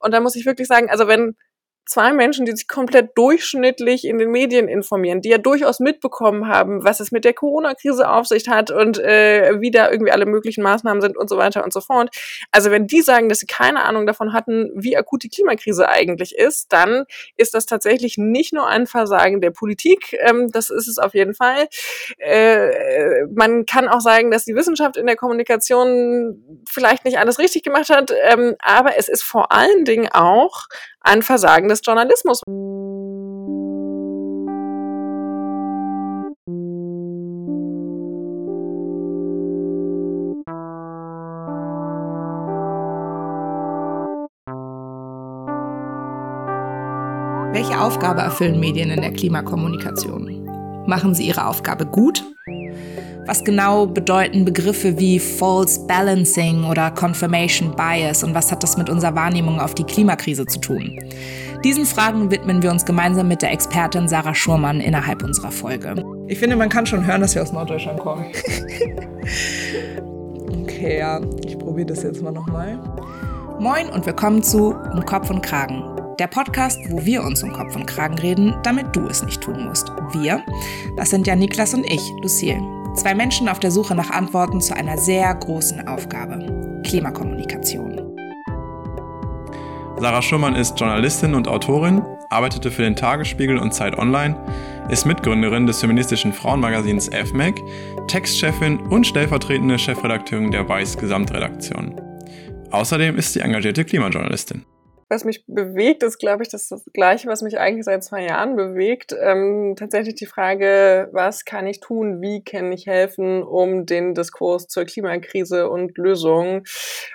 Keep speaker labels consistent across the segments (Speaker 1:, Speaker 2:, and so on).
Speaker 1: Und da muss ich wirklich sagen, also wenn zwei Menschen, die sich komplett durchschnittlich in den Medien informieren, die ja durchaus mitbekommen haben, was es mit der Corona-Krise auf sich hat und äh, wie da irgendwie alle möglichen Maßnahmen sind und so weiter und so fort. Also wenn die sagen, dass sie keine Ahnung davon hatten, wie akut die Klimakrise eigentlich ist, dann ist das tatsächlich nicht nur ein Versagen der Politik, ähm, das ist es auf jeden Fall. Äh, man kann auch sagen, dass die Wissenschaft in der Kommunikation vielleicht nicht alles richtig gemacht hat, ähm, aber es ist vor allen Dingen auch ein Versagen des Journalismus.
Speaker 2: Welche Aufgabe erfüllen Medien in der Klimakommunikation? Machen sie ihre Aufgabe gut was genau bedeuten Begriffe wie False Balancing oder Confirmation Bias und was hat das mit unserer Wahrnehmung auf die Klimakrise zu tun? Diesen Fragen widmen wir uns gemeinsam mit der Expertin Sarah Schurmann innerhalb unserer Folge.
Speaker 3: Ich finde, man kann schon hören, dass wir aus Norddeutschland kommen. okay, ja, ich probiere das jetzt mal nochmal.
Speaker 2: Moin und willkommen zu Um Kopf und Kragen, der Podcast, wo wir uns um Kopf und Kragen reden, damit du es nicht tun musst. Wir, das sind ja Niklas und ich, Lucille. Zwei Menschen auf der Suche nach Antworten zu einer sehr großen Aufgabe. Klimakommunikation.
Speaker 4: Sarah Schumann ist Journalistin und Autorin, arbeitete für den Tagesspiegel und Zeit Online, ist Mitgründerin des feministischen Frauenmagazins FMAC, Textchefin und stellvertretende Chefredakteurin der Weiß Gesamtredaktion. Außerdem ist sie engagierte Klimajournalistin
Speaker 1: was mich bewegt, ist, glaube ich, das, das Gleiche, was mich eigentlich seit zwei Jahren bewegt. Ähm, tatsächlich die Frage, was kann ich tun, wie kann ich helfen, um den Diskurs zur Klimakrise und Lösungen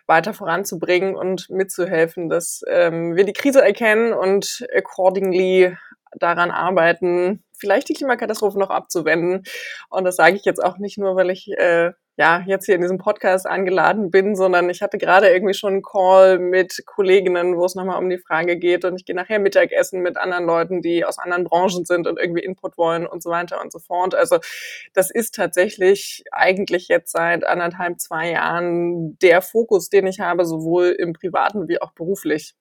Speaker 1: weiter voranzubringen und mitzuhelfen, dass ähm, wir die Krise erkennen und accordingly daran arbeiten, vielleicht die Klimakatastrophe noch abzuwenden. Und das sage ich jetzt auch nicht nur, weil ich äh, ja, jetzt hier in diesem Podcast eingeladen bin, sondern ich hatte gerade irgendwie schon einen Call mit Kolleginnen, wo es nochmal um die Frage geht und ich gehe nachher Mittagessen mit anderen Leuten, die aus anderen Branchen sind und irgendwie Input wollen und so weiter und so fort. Also das ist tatsächlich eigentlich jetzt seit anderthalb, zwei Jahren der Fokus, den ich habe, sowohl im privaten wie auch beruflich.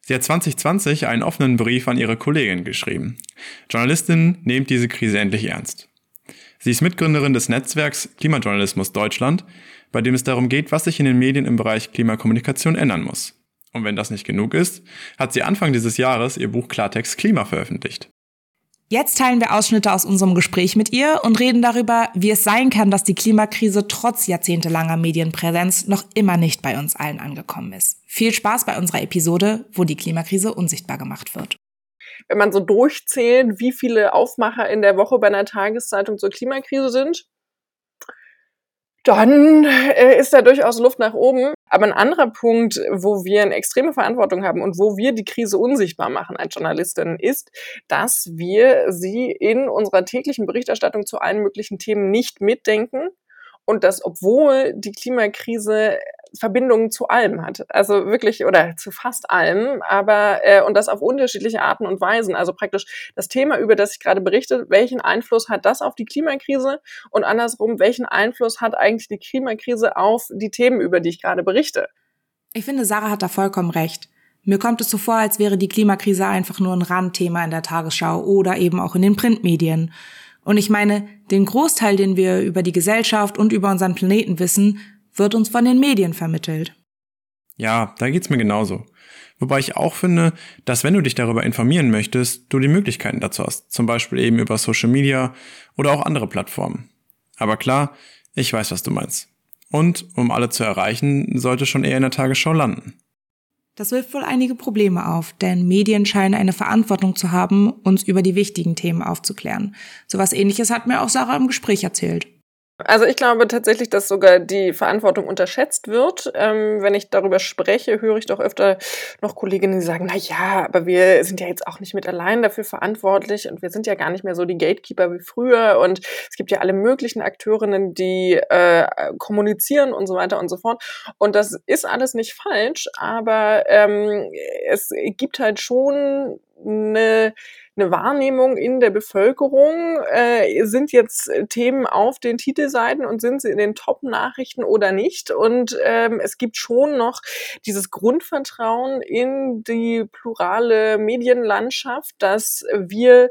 Speaker 4: Sie hat 2020 einen offenen Brief an ihre Kollegin geschrieben. Journalistin nehmt diese Krise endlich ernst. Sie ist Mitgründerin des Netzwerks Klimajournalismus Deutschland, bei dem es darum geht, was sich in den Medien im Bereich Klimakommunikation ändern muss. Und wenn das nicht genug ist, hat sie Anfang dieses Jahres ihr Buch Klartext Klima veröffentlicht.
Speaker 2: Jetzt teilen wir Ausschnitte aus unserem Gespräch mit ihr und reden darüber, wie es sein kann, dass die Klimakrise trotz jahrzehntelanger Medienpräsenz noch immer nicht bei uns allen angekommen ist. Viel Spaß bei unserer Episode, wo die Klimakrise unsichtbar gemacht wird
Speaker 1: wenn man so durchzählt, wie viele Aufmacher in der Woche bei einer Tageszeitung zur Klimakrise sind, dann äh, ist da durchaus Luft nach oben. Aber ein anderer Punkt, wo wir eine extreme Verantwortung haben und wo wir die Krise unsichtbar machen als Journalistinnen, ist, dass wir sie in unserer täglichen Berichterstattung zu allen möglichen Themen nicht mitdenken und dass obwohl die Klimakrise Verbindungen zu allem hat. Also wirklich oder zu fast allem, aber äh, und das auf unterschiedliche Arten und Weisen. Also praktisch das Thema, über das ich gerade berichte, welchen Einfluss hat das auf die Klimakrise und andersrum, welchen Einfluss hat eigentlich die Klimakrise auf die Themen, über die ich gerade berichte?
Speaker 2: Ich finde, Sarah hat da vollkommen recht. Mir kommt es so vor, als wäre die Klimakrise einfach nur ein Randthema in der Tagesschau oder eben auch in den Printmedien. Und ich meine, den Großteil, den wir über die Gesellschaft und über unseren Planeten wissen, wird uns von den Medien vermittelt.
Speaker 4: Ja, da geht's mir genauso. Wobei ich auch finde, dass wenn du dich darüber informieren möchtest, du die Möglichkeiten dazu hast. Zum Beispiel eben über Social Media oder auch andere Plattformen. Aber klar, ich weiß, was du meinst. Und um alle zu erreichen, sollte schon eher in der Tagesschau landen.
Speaker 2: Das wirft wohl einige Probleme auf, denn Medien scheinen eine Verantwortung zu haben, uns über die wichtigen Themen aufzuklären. Sowas ähnliches hat mir auch Sarah im Gespräch erzählt.
Speaker 1: Also ich glaube tatsächlich, dass sogar die Verantwortung unterschätzt wird. Ähm, wenn ich darüber spreche, höre ich doch öfter noch Kolleginnen, die sagen, na ja, aber wir sind ja jetzt auch nicht mit allein dafür verantwortlich und wir sind ja gar nicht mehr so die Gatekeeper wie früher und es gibt ja alle möglichen Akteurinnen, die äh, kommunizieren und so weiter und so fort. Und das ist alles nicht falsch, aber ähm, es gibt halt schon eine eine Wahrnehmung in der Bevölkerung? Äh, sind jetzt Themen auf den Titelseiten und sind sie in den Top-Nachrichten oder nicht? Und ähm, es gibt schon noch dieses Grundvertrauen in die plurale Medienlandschaft, dass wir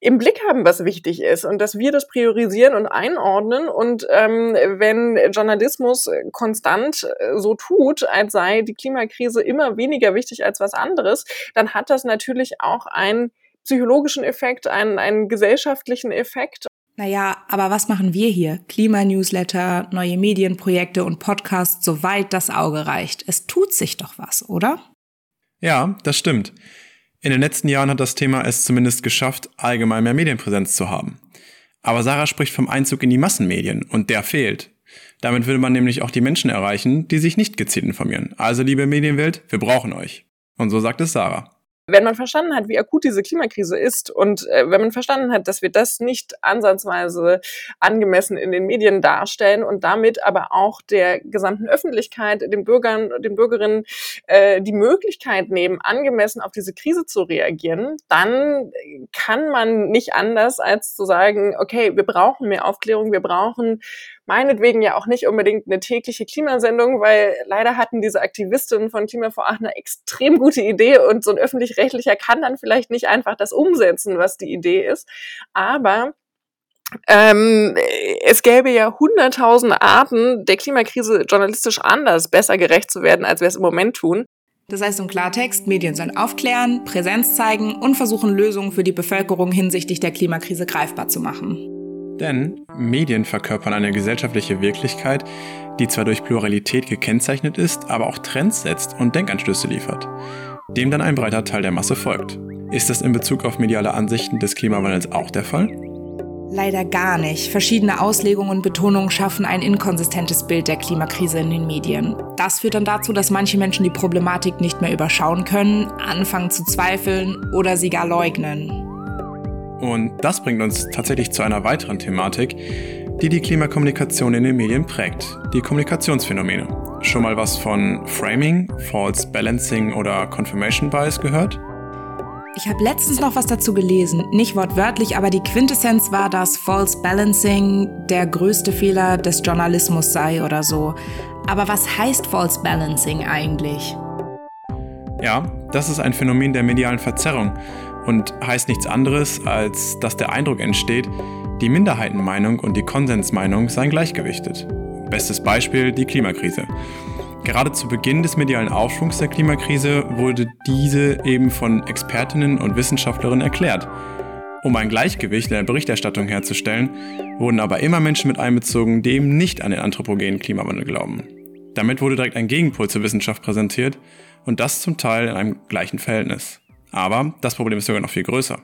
Speaker 1: im Blick haben, was wichtig ist und dass wir das priorisieren und einordnen. Und ähm, wenn Journalismus konstant äh, so tut, als sei die Klimakrise immer weniger wichtig als was anderes, dann hat das natürlich auch einen psychologischen Effekt, einen, einen gesellschaftlichen Effekt.
Speaker 2: Naja, aber was machen wir hier? Klimanewsletter, neue Medienprojekte und Podcasts, soweit das Auge reicht. Es tut sich doch was, oder?
Speaker 4: Ja, das stimmt. In den letzten Jahren hat das Thema es zumindest geschafft, allgemein mehr Medienpräsenz zu haben. Aber Sarah spricht vom Einzug in die Massenmedien und der fehlt. Damit würde man nämlich auch die Menschen erreichen, die sich nicht gezielt informieren. Also liebe Medienwelt, wir brauchen euch. Und so sagt es Sarah
Speaker 1: wenn man verstanden hat, wie akut diese Klimakrise ist und äh, wenn man verstanden hat, dass wir das nicht ansatzweise angemessen in den Medien darstellen und damit aber auch der gesamten Öffentlichkeit, den Bürgern, den Bürgerinnen äh, die Möglichkeit nehmen, angemessen auf diese Krise zu reagieren, dann kann man nicht anders als zu sagen, okay, wir brauchen mehr Aufklärung, wir brauchen meinetwegen ja auch nicht unbedingt eine tägliche Klimasendung, weil leider hatten diese Aktivistinnen von Klima vor Aachen eine extrem gute Idee und so ein öffentlich-rechtlicher kann dann vielleicht nicht einfach das umsetzen, was die Idee ist. Aber ähm, es gäbe ja hunderttausende Arten, der Klimakrise journalistisch anders besser gerecht zu werden, als wir es im Moment tun.
Speaker 2: Das heißt im Klartext, Medien sollen aufklären, Präsenz zeigen und versuchen, Lösungen für die Bevölkerung hinsichtlich der Klimakrise greifbar zu machen.
Speaker 4: Denn Medien verkörpern eine gesellschaftliche Wirklichkeit, die zwar durch Pluralität gekennzeichnet ist, aber auch Trends setzt und Denkanstöße liefert, dem dann ein breiter Teil der Masse folgt. Ist das in Bezug auf mediale Ansichten des Klimawandels auch der Fall?
Speaker 2: Leider gar nicht. Verschiedene Auslegungen und Betonungen schaffen ein inkonsistentes Bild der Klimakrise in den Medien. Das führt dann dazu, dass manche Menschen die Problematik nicht mehr überschauen können, anfangen zu zweifeln oder sie gar leugnen.
Speaker 4: Und das bringt uns tatsächlich zu einer weiteren Thematik, die die Klimakommunikation in den Medien prägt, die Kommunikationsphänomene. Schon mal was von Framing, False Balancing oder Confirmation Bias gehört?
Speaker 2: Ich habe letztens noch was dazu gelesen, nicht wortwörtlich, aber die Quintessenz war, dass False Balancing der größte Fehler des Journalismus sei oder so. Aber was heißt False Balancing eigentlich?
Speaker 4: Ja, das ist ein Phänomen der medialen Verzerrung und heißt nichts anderes, als dass der Eindruck entsteht, die Minderheitenmeinung und die Konsensmeinung seien gleichgewichtet. Bestes Beispiel die Klimakrise. Gerade zu Beginn des medialen Aufschwungs der Klimakrise wurde diese eben von Expertinnen und Wissenschaftlerinnen erklärt. Um ein Gleichgewicht in der Berichterstattung herzustellen, wurden aber immer Menschen mit einbezogen, die eben nicht an den anthropogenen Klimawandel glauben. Damit wurde direkt ein Gegenpol zur Wissenschaft präsentiert und das zum Teil in einem gleichen Verhältnis. Aber das Problem ist sogar noch viel größer.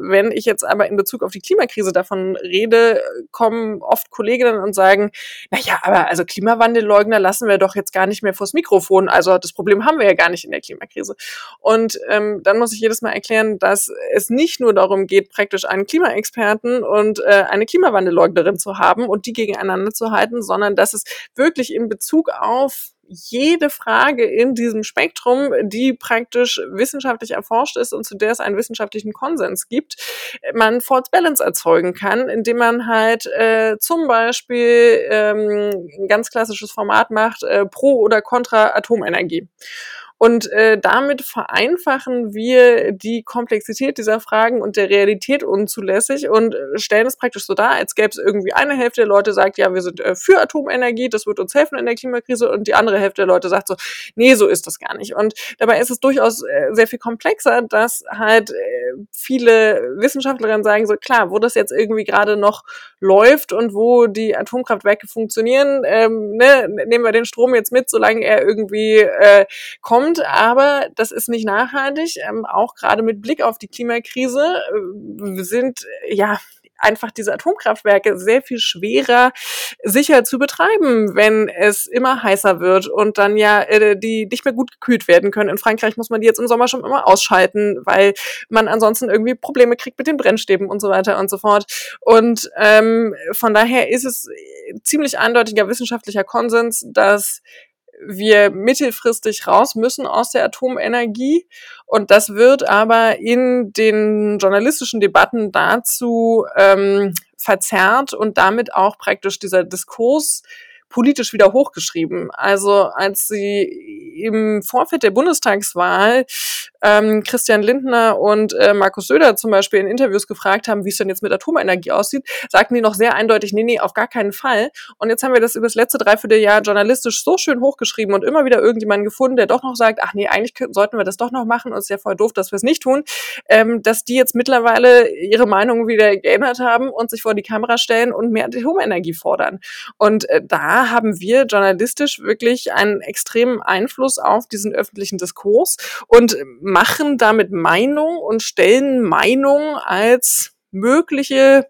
Speaker 1: Wenn ich jetzt aber in Bezug auf die Klimakrise davon rede, kommen oft Kolleginnen und sagen, na ja, aber also Klimawandelleugner lassen wir doch jetzt gar nicht mehr vors Mikrofon. Also das Problem haben wir ja gar nicht in der Klimakrise. Und ähm, dann muss ich jedes Mal erklären, dass es nicht nur darum geht, praktisch einen Klimaexperten und äh, eine Klimawandelleugnerin zu haben und die gegeneinander zu halten, sondern dass es wirklich in Bezug auf jede Frage in diesem Spektrum, die praktisch wissenschaftlich erforscht ist und zu der es einen wissenschaftlichen Konsens gibt, man False Balance erzeugen kann, indem man halt äh, zum Beispiel ähm, ein ganz klassisches Format macht, äh, pro oder contra Atomenergie. Und äh, damit vereinfachen wir die Komplexität dieser Fragen und der Realität unzulässig und äh, stellen es praktisch so dar, als gäbe es irgendwie eine Hälfte der Leute sagt, ja, wir sind äh, für Atomenergie, das wird uns helfen in der Klimakrise und die andere Hälfte der Leute sagt so, nee, so ist das gar nicht. Und dabei ist es durchaus äh, sehr viel komplexer, dass halt äh, viele Wissenschaftlerinnen sagen so, klar, wo das jetzt irgendwie gerade noch läuft und wo die Atomkraftwerke funktionieren, ähm, ne, nehmen wir den Strom jetzt mit, solange er irgendwie äh, kommt kommt, aber das ist nicht nachhaltig. Ähm, auch gerade mit Blick auf die Klimakrise äh, sind ja einfach diese Atomkraftwerke sehr viel schwerer sicher zu betreiben, wenn es immer heißer wird und dann ja äh, die nicht mehr gut gekühlt werden können. In Frankreich muss man die jetzt im Sommer schon immer ausschalten, weil man ansonsten irgendwie Probleme kriegt mit den Brennstäben und so weiter und so fort. Und ähm, von daher ist es ziemlich eindeutiger wissenschaftlicher Konsens, dass wir mittelfristig raus müssen aus der Atomenergie. Und das wird aber in den journalistischen Debatten dazu ähm, verzerrt und damit auch praktisch dieser Diskurs politisch wieder hochgeschrieben. Also als sie im Vorfeld der Bundestagswahl ähm, Christian Lindner und äh, Markus Söder zum Beispiel in Interviews gefragt haben, wie es denn jetzt mit Atomenergie aussieht, sagten die noch sehr eindeutig, nee, nee, auf gar keinen Fall. Und jetzt haben wir das über das letzte Dreivierteljahr journalistisch so schön hochgeschrieben und immer wieder irgendjemanden gefunden, der doch noch sagt, ach nee, eigentlich sollten wir das doch noch machen und es ist ja voll doof, dass wir es nicht tun, ähm, dass die jetzt mittlerweile ihre Meinung wieder geändert haben und sich vor die Kamera stellen und mehr Atomenergie fordern. Und äh, da haben wir journalistisch wirklich einen extremen Einfluss auf diesen öffentlichen Diskurs und machen damit Meinung und stellen Meinung als mögliche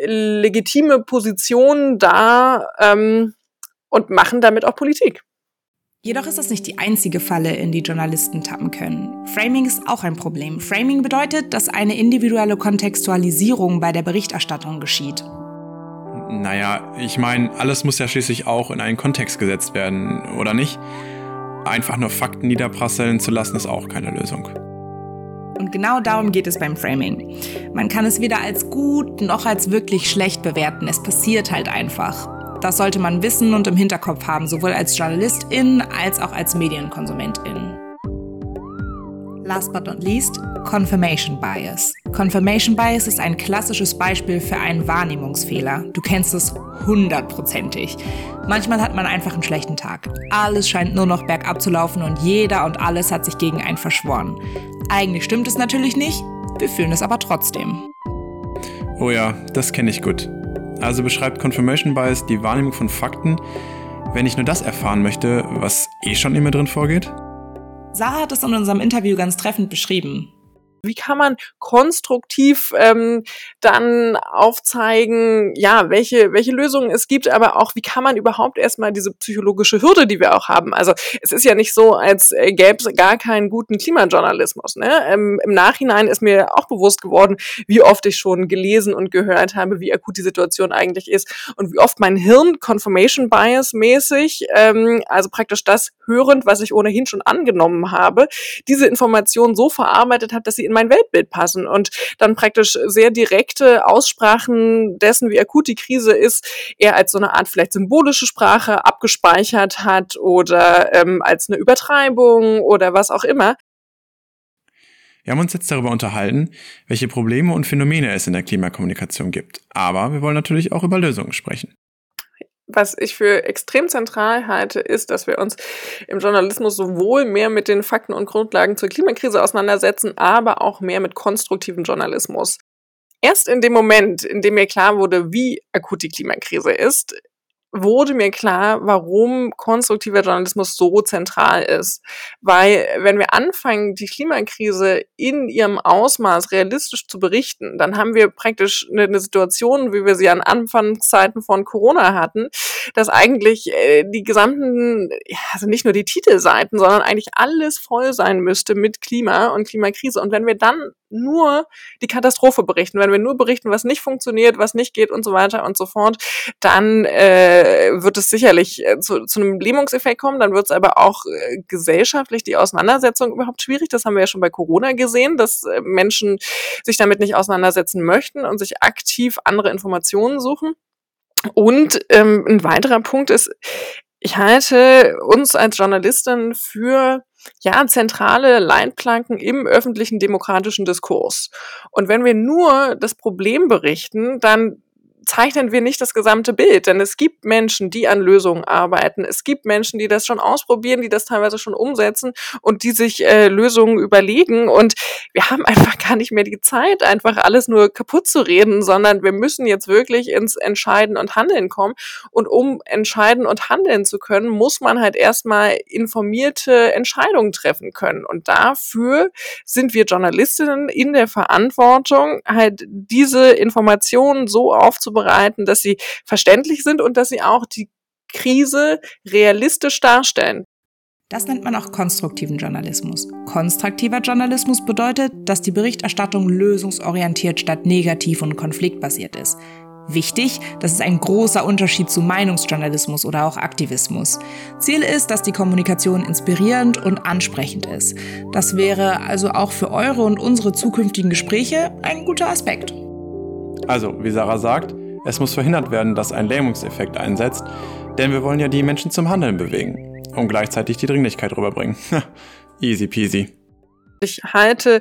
Speaker 1: äh, legitime Position dar ähm, und machen damit auch Politik.
Speaker 2: Jedoch ist das nicht die einzige Falle, in die Journalisten tappen können. Framing ist auch ein Problem. Framing bedeutet, dass eine individuelle Kontextualisierung bei der Berichterstattung geschieht.
Speaker 4: Naja, ich meine, alles muss ja schließlich auch in einen Kontext gesetzt werden, oder nicht? Einfach nur Fakten niederprasseln zu lassen, ist auch keine Lösung.
Speaker 2: Und genau darum geht es beim Framing. Man kann es weder als gut noch als wirklich schlecht bewerten. Es passiert halt einfach. Das sollte man wissen und im Hinterkopf haben, sowohl als Journalistin als auch als Medienkonsumentin. Last but not least, Confirmation Bias. Confirmation Bias ist ein klassisches Beispiel für einen Wahrnehmungsfehler. Du kennst es hundertprozentig. Manchmal hat man einfach einen schlechten Tag. Alles scheint nur noch bergab zu laufen und jeder und alles hat sich gegen einen verschworen. Eigentlich stimmt es natürlich nicht, wir fühlen es aber trotzdem.
Speaker 4: Oh ja, das kenne ich gut. Also beschreibt Confirmation Bias die Wahrnehmung von Fakten, wenn ich nur das erfahren möchte, was eh schon in mir drin vorgeht?
Speaker 2: Sarah hat es in unserem Interview ganz treffend beschrieben.
Speaker 1: Wie kann man konstruktiv ähm, dann aufzeigen, ja, welche, welche Lösungen es gibt, aber auch, wie kann man überhaupt erstmal diese psychologische Hürde, die wir auch haben. Also es ist ja nicht so, als äh, gäbe es gar keinen guten Klimajournalismus. Ne? Ähm, Im Nachhinein ist mir auch bewusst geworden, wie oft ich schon gelesen und gehört habe, wie akut die Situation eigentlich ist und wie oft mein Hirn Confirmation Bias mäßig, ähm, also praktisch das hörend, was ich ohnehin schon angenommen habe, diese Information so verarbeitet hat, dass sie in mein Weltbild passen und dann praktisch sehr direkte Aussprachen dessen, wie akut die Krise ist, eher als so eine Art vielleicht symbolische Sprache abgespeichert hat oder ähm, als eine Übertreibung oder was auch immer.
Speaker 4: Wir haben uns jetzt darüber unterhalten, welche Probleme und Phänomene es in der Klimakommunikation gibt. Aber wir wollen natürlich auch über Lösungen sprechen
Speaker 1: was ich für extrem zentral halte, ist, dass wir uns im Journalismus sowohl mehr mit den Fakten und Grundlagen zur Klimakrise auseinandersetzen, aber auch mehr mit konstruktivem Journalismus. Erst in dem Moment, in dem mir klar wurde, wie akut die Klimakrise ist, wurde mir klar, warum konstruktiver Journalismus so zentral ist. Weil wenn wir anfangen, die Klimakrise in ihrem Ausmaß realistisch zu berichten, dann haben wir praktisch eine, Situation, wie wir sie an Anfangszeiten von Corona hatten, dass eigentlich äh, die gesamten, also nicht nur die Titelseiten, sondern eigentlich alles voll sein müsste mit Klima und Klimakrise. Und wenn wir dann nur die Katastrophe berichten, wenn wir nur berichten, was nicht funktioniert, was nicht geht und so weiter und so fort, dann äh, wird es sicherlich äh, zu, zu einem Lähmungseffekt kommen, dann wird es aber auch äh, gesellschaftlich die Auseinandersetzung überhaupt schwierig. Das haben wir ja schon bei Corona gesehen, dass äh, Menschen sich damit nicht auseinandersetzen möchten und sich aktiv andere Informationen suchen. Und ähm, ein weiterer Punkt ist, ich halte uns als Journalistin für ja, zentrale Leitplanken im öffentlichen demokratischen Diskurs. Und wenn wir nur das Problem berichten, dann zeichnen wir nicht das gesamte Bild, denn es gibt Menschen, die an Lösungen arbeiten. Es gibt Menschen, die das schon ausprobieren, die das teilweise schon umsetzen und die sich äh, Lösungen überlegen. Und wir haben einfach gar nicht mehr die Zeit, einfach alles nur kaputt zu reden, sondern wir müssen jetzt wirklich ins Entscheiden und Handeln kommen. Und um entscheiden und handeln zu können, muss man halt erstmal informierte Entscheidungen treffen können. Und dafür sind wir Journalistinnen in der Verantwortung, halt diese Informationen so aufzubauen, aufzubereiten, dass sie verständlich sind und dass sie auch die Krise realistisch darstellen.
Speaker 2: Das nennt man auch konstruktiven Journalismus. Konstruktiver Journalismus bedeutet, dass die Berichterstattung lösungsorientiert statt negativ und konfliktbasiert ist. Wichtig, das ist ein großer Unterschied zu Meinungsjournalismus oder auch Aktivismus. Ziel ist, dass die Kommunikation inspirierend und ansprechend ist. Das wäre also auch für eure und unsere zukünftigen Gespräche ein guter Aspekt.
Speaker 4: Also, wie Sarah sagt, es muss verhindert werden, dass ein Lähmungseffekt einsetzt, denn wir wollen ja die Menschen zum Handeln bewegen und gleichzeitig die Dringlichkeit rüberbringen. Easy peasy.
Speaker 1: Ich halte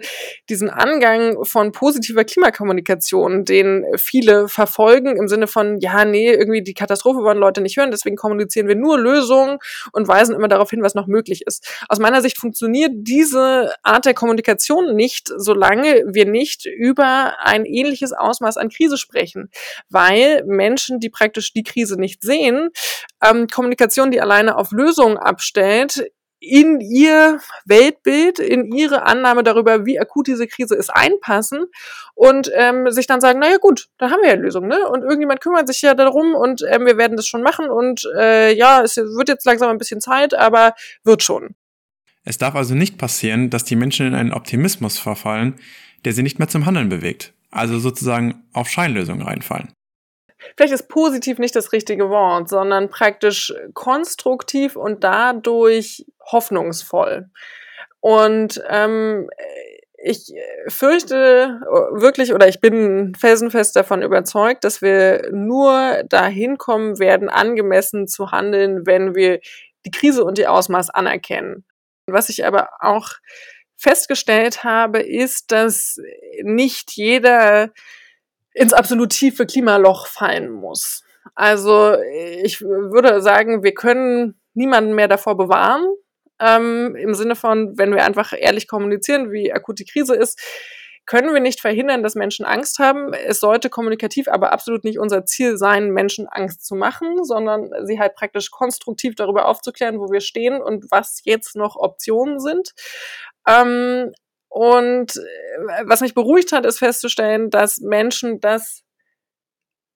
Speaker 1: diesen Angang von positiver Klimakommunikation, den viele verfolgen, im Sinne von, ja, nee, irgendwie die Katastrophe wollen Leute nicht hören, deswegen kommunizieren wir nur Lösungen und weisen immer darauf hin, was noch möglich ist. Aus meiner Sicht funktioniert diese Art der Kommunikation nicht, solange wir nicht über ein ähnliches Ausmaß an Krise sprechen, weil Menschen, die praktisch die Krise nicht sehen, ähm, Kommunikation, die alleine auf Lösungen abstellt, in ihr Weltbild, in ihre Annahme darüber, wie akut diese Krise ist, einpassen und ähm, sich dann sagen, naja gut, da haben wir ja Lösung, ne? Und irgendjemand kümmert sich ja darum und ähm, wir werden das schon machen und äh, ja, es wird jetzt langsam ein bisschen Zeit, aber wird schon.
Speaker 4: Es darf also nicht passieren, dass die Menschen in einen Optimismus verfallen, der sie nicht mehr zum Handeln bewegt, also sozusagen auf Scheinlösungen reinfallen
Speaker 1: vielleicht ist positiv nicht das richtige Wort, sondern praktisch konstruktiv und dadurch hoffnungsvoll. Und ähm, ich fürchte wirklich oder ich bin felsenfest davon überzeugt, dass wir nur dahin kommen werden, angemessen zu handeln, wenn wir die Krise und die Ausmaß anerkennen. Was ich aber auch festgestellt habe, ist, dass nicht jeder ins absolut tiefe Klimaloch fallen muss. Also ich würde sagen, wir können niemanden mehr davor bewahren, ähm, im Sinne von, wenn wir einfach ehrlich kommunizieren, wie akut die Krise ist, können wir nicht verhindern, dass Menschen Angst haben. Es sollte kommunikativ aber absolut nicht unser Ziel sein, Menschen Angst zu machen, sondern sie halt praktisch konstruktiv darüber aufzuklären, wo wir stehen und was jetzt noch Optionen sind. Ähm, und äh, was mich beruhigt hat, ist festzustellen, dass Menschen das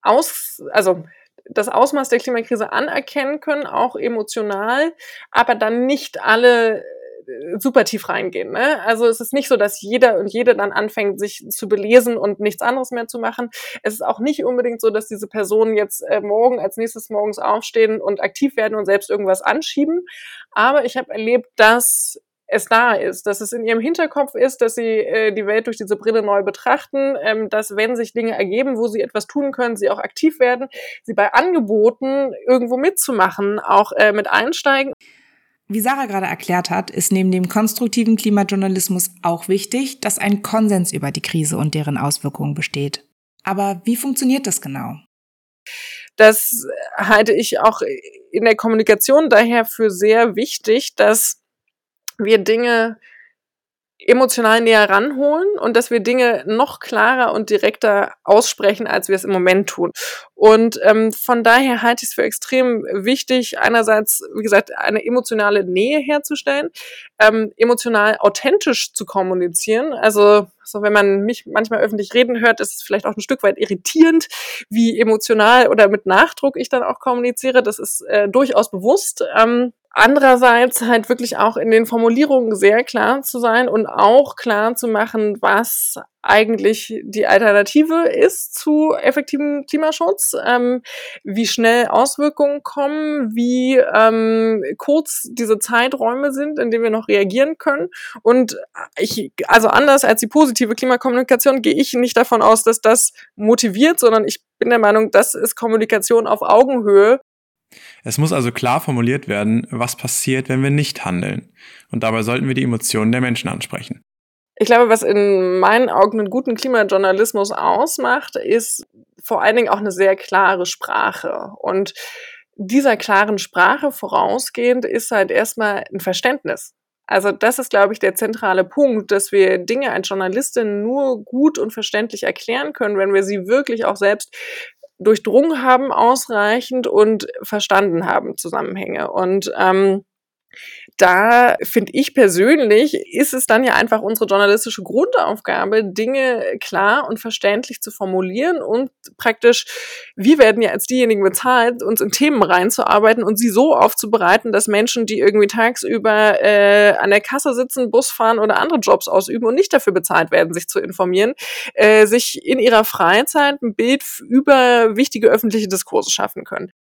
Speaker 1: aus, also das Ausmaß der Klimakrise anerkennen können, auch emotional, aber dann nicht alle äh, super tief reingehen. Ne? Also es ist nicht so, dass jeder und jede dann anfängt, sich zu belesen und nichts anderes mehr zu machen. Es ist auch nicht unbedingt so, dass diese Personen jetzt äh, morgen als nächstes morgens aufstehen und aktiv werden und selbst irgendwas anschieben. Aber ich habe erlebt, dass es da ist, dass es in ihrem Hinterkopf ist, dass sie äh, die Welt durch diese Brille neu betrachten, ähm, dass wenn sich Dinge ergeben, wo sie etwas tun können, sie auch aktiv werden, sie bei Angeboten irgendwo mitzumachen, auch äh, mit einsteigen.
Speaker 2: Wie Sarah gerade erklärt hat, ist neben dem konstruktiven Klimajournalismus auch wichtig, dass ein Konsens über die Krise und deren Auswirkungen besteht. Aber wie funktioniert das genau?
Speaker 1: Das halte ich auch in der Kommunikation daher für sehr wichtig, dass wir Dinge emotional näher ranholen und dass wir Dinge noch klarer und direkter aussprechen, als wir es im Moment tun. Und ähm, von daher halte ich es für extrem wichtig, einerseits, wie gesagt, eine emotionale Nähe herzustellen, ähm, emotional authentisch zu kommunizieren. Also so, wenn man mich manchmal öffentlich reden hört, ist es vielleicht auch ein Stück weit irritierend, wie emotional oder mit Nachdruck ich dann auch kommuniziere. Das ist äh, durchaus bewusst. Ähm, Andererseits halt wirklich auch in den Formulierungen sehr klar zu sein und auch klar zu machen, was eigentlich die Alternative ist zu effektivem Klimaschutz, ähm, wie schnell Auswirkungen kommen, wie ähm, kurz diese Zeiträume sind, in denen wir noch reagieren können. Und ich, also anders als die positive Klimakommunikation, gehe ich nicht davon aus, dass das motiviert, sondern ich bin der Meinung, das ist Kommunikation auf Augenhöhe
Speaker 4: es muss also klar formuliert werden, was passiert, wenn wir nicht handeln. Und dabei sollten wir die Emotionen der Menschen ansprechen.
Speaker 1: Ich glaube, was in meinen Augen einen guten Klimajournalismus ausmacht, ist vor allen Dingen auch eine sehr klare Sprache. Und dieser klaren Sprache vorausgehend ist halt erstmal ein Verständnis. Also das ist, glaube ich, der zentrale Punkt, dass wir Dinge als Journalistin nur gut und verständlich erklären können, wenn wir sie wirklich auch selbst durchdrungen haben ausreichend und verstanden haben Zusammenhänge. Und ähm, da finde ich persönlich, ist es dann ja einfach unsere journalistische Grundaufgabe, Dinge klar und verständlich zu formulieren und praktisch, wir werden ja als diejenigen bezahlt, uns in Themen reinzuarbeiten und sie so aufzubereiten, dass Menschen, die irgendwie tagsüber äh, an der Kasse sitzen, Bus fahren oder andere Jobs ausüben und nicht dafür bezahlt werden, sich zu informieren, äh, sich in ihrer Freizeit ein Bild über wichtige öffentliche Diskurse schaffen können.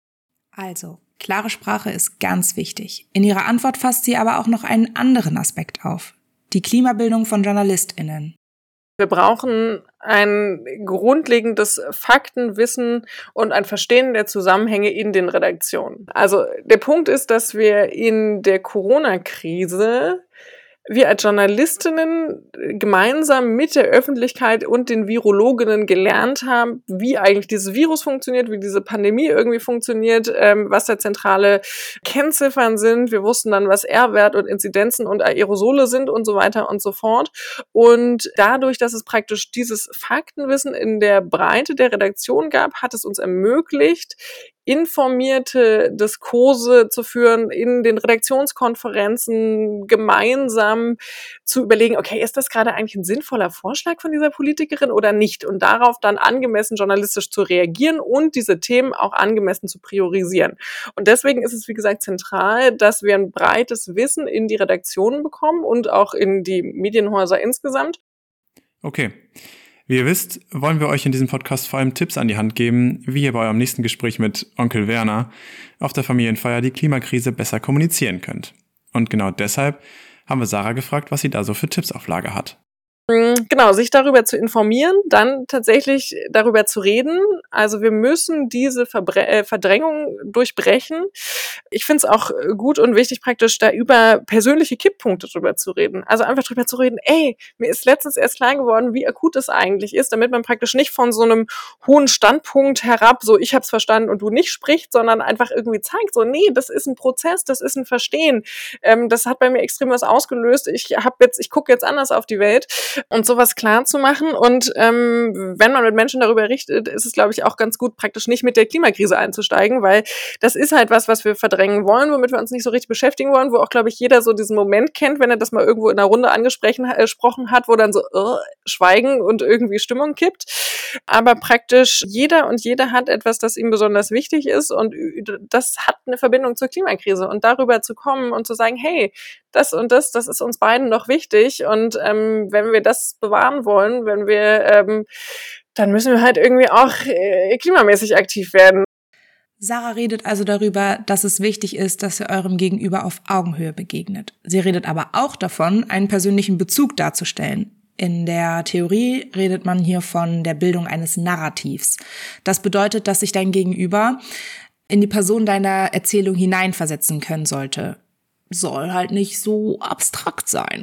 Speaker 2: Also, klare Sprache ist ganz wichtig. In ihrer Antwort fasst sie aber auch noch einen anderen Aspekt auf. Die Klimabildung von JournalistInnen.
Speaker 1: Wir brauchen ein grundlegendes Faktenwissen und ein Verstehen der Zusammenhänge in den Redaktionen. Also der Punkt ist, dass wir in der Corona-Krise wir als Journalistinnen gemeinsam mit der Öffentlichkeit und den Virologinnen gelernt haben, wie eigentlich dieses Virus funktioniert, wie diese Pandemie irgendwie funktioniert, ähm, was da zentrale Kennziffern sind. Wir wussten dann, was R-Wert und Inzidenzen und Aerosole sind und so weiter und so fort. Und dadurch, dass es praktisch dieses Faktenwissen in der Breite der Redaktion gab, hat es uns ermöglicht, informierte Diskurse zu führen, in den Redaktionskonferenzen gemeinsam zu überlegen, okay, ist das gerade eigentlich ein sinnvoller Vorschlag von dieser Politikerin oder nicht? Und darauf dann angemessen journalistisch zu reagieren und diese Themen auch angemessen zu priorisieren. Und deswegen ist es, wie gesagt, zentral, dass wir ein breites Wissen in die Redaktionen bekommen und auch in die Medienhäuser insgesamt.
Speaker 4: Okay. Wie ihr wisst, wollen wir euch in diesem Podcast vor allem Tipps an die Hand geben, wie ihr bei eurem nächsten Gespräch mit Onkel Werner auf der Familienfeier die Klimakrise besser kommunizieren könnt. Und genau deshalb haben wir Sarah gefragt, was sie da so für Tipps auf Lager hat.
Speaker 1: Mm, genau, sich darüber zu informieren, dann tatsächlich darüber zu reden. Also wir müssen diese Verbre äh, Verdrängung durchbrechen. Ich finde es auch gut und wichtig, praktisch da über persönliche Kipppunkte drüber zu reden. Also einfach drüber zu reden, ey, mir ist letztens erst klar geworden, wie akut es eigentlich ist, damit man praktisch nicht von so einem hohen Standpunkt herab, so ich hab's verstanden und du nicht spricht, sondern einfach irgendwie zeigt, so nee, das ist ein Prozess, das ist ein Verstehen. Ähm, das hat bei mir extrem was ausgelöst. Ich habe jetzt, ich gucke jetzt anders auf die Welt und sowas klar zu machen. Und ähm, wenn man mit Menschen darüber richtet, ist es, glaube ich, auch ganz gut, praktisch nicht mit der Klimakrise einzusteigen, weil das ist halt was, was wir verdrängen wollen, womit wir uns nicht so richtig beschäftigen wollen, wo auch, glaube ich, jeder so diesen Moment kennt, wenn er das mal irgendwo in einer Runde angesprochen äh, hat, wo dann so uh, Schweigen und irgendwie Stimmung kippt. Aber praktisch jeder und jede hat etwas, das ihm besonders wichtig ist und das hat eine Verbindung zur Klimakrise. Und darüber zu kommen und zu sagen, hey, das und das, das ist uns beiden noch wichtig. Und ähm, wenn wir das bewahren wollen, wenn wir, ähm, dann müssen wir halt irgendwie auch äh, klimamäßig aktiv werden.
Speaker 2: Sarah redet also darüber, dass es wichtig ist, dass ihr eurem Gegenüber auf Augenhöhe begegnet. Sie redet aber auch davon, einen persönlichen Bezug darzustellen. In der Theorie redet man hier von der Bildung eines Narrativs. Das bedeutet, dass sich dein Gegenüber in die Person deiner Erzählung hineinversetzen können sollte soll halt nicht so abstrakt sein.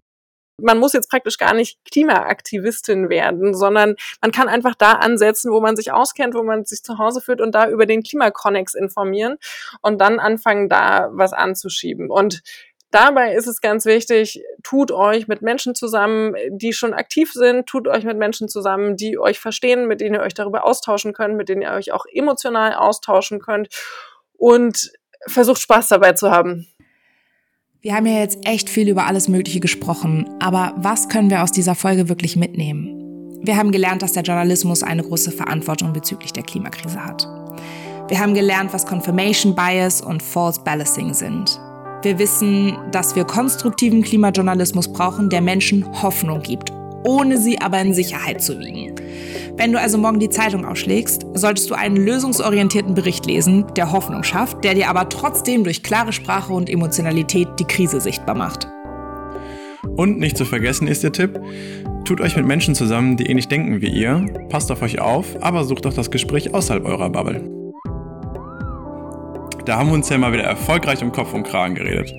Speaker 1: Man muss jetzt praktisch gar nicht Klimaaktivistin werden, sondern man kann einfach da ansetzen, wo man sich auskennt, wo man sich zu Hause fühlt und da über den Klimakonnex informieren und dann anfangen, da was anzuschieben. Und Dabei ist es ganz wichtig, tut euch mit Menschen zusammen, die schon aktiv sind, tut euch mit Menschen zusammen, die euch verstehen, mit denen ihr euch darüber austauschen könnt, mit denen ihr euch auch emotional austauschen könnt und versucht Spaß dabei zu haben.
Speaker 2: Wir haben ja jetzt echt viel über alles Mögliche gesprochen, aber was können wir aus dieser Folge wirklich mitnehmen? Wir haben gelernt, dass der Journalismus eine große Verantwortung bezüglich der Klimakrise hat. Wir haben gelernt, was Confirmation Bias und False Balancing sind. Wir wissen, dass wir konstruktiven Klimajournalismus brauchen, der Menschen Hoffnung gibt, ohne sie aber in Sicherheit zu wiegen. Wenn du also morgen die Zeitung ausschlägst, solltest du einen lösungsorientierten Bericht lesen, der Hoffnung schafft, der dir aber trotzdem durch klare Sprache und Emotionalität die Krise sichtbar macht.
Speaker 4: Und nicht zu vergessen ist der Tipp, tut euch mit Menschen zusammen, die ähnlich denken wie ihr, passt auf euch auf, aber sucht auch das Gespräch außerhalb eurer Bubble. Da haben wir uns ja mal wieder erfolgreich um Kopf und Kragen geredet.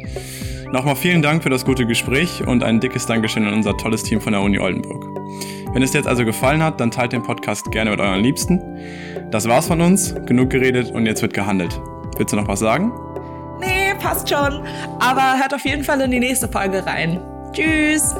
Speaker 4: Nochmal vielen Dank für das gute Gespräch und ein dickes Dankeschön an unser tolles Team von der Uni Oldenburg. Wenn es dir jetzt also gefallen hat, dann teilt den Podcast gerne mit euren Liebsten. Das war's von uns. Genug geredet und jetzt wird gehandelt. Willst du noch was sagen?
Speaker 2: Nee, passt schon. Aber hört auf jeden Fall in die nächste Folge rein. Tschüss!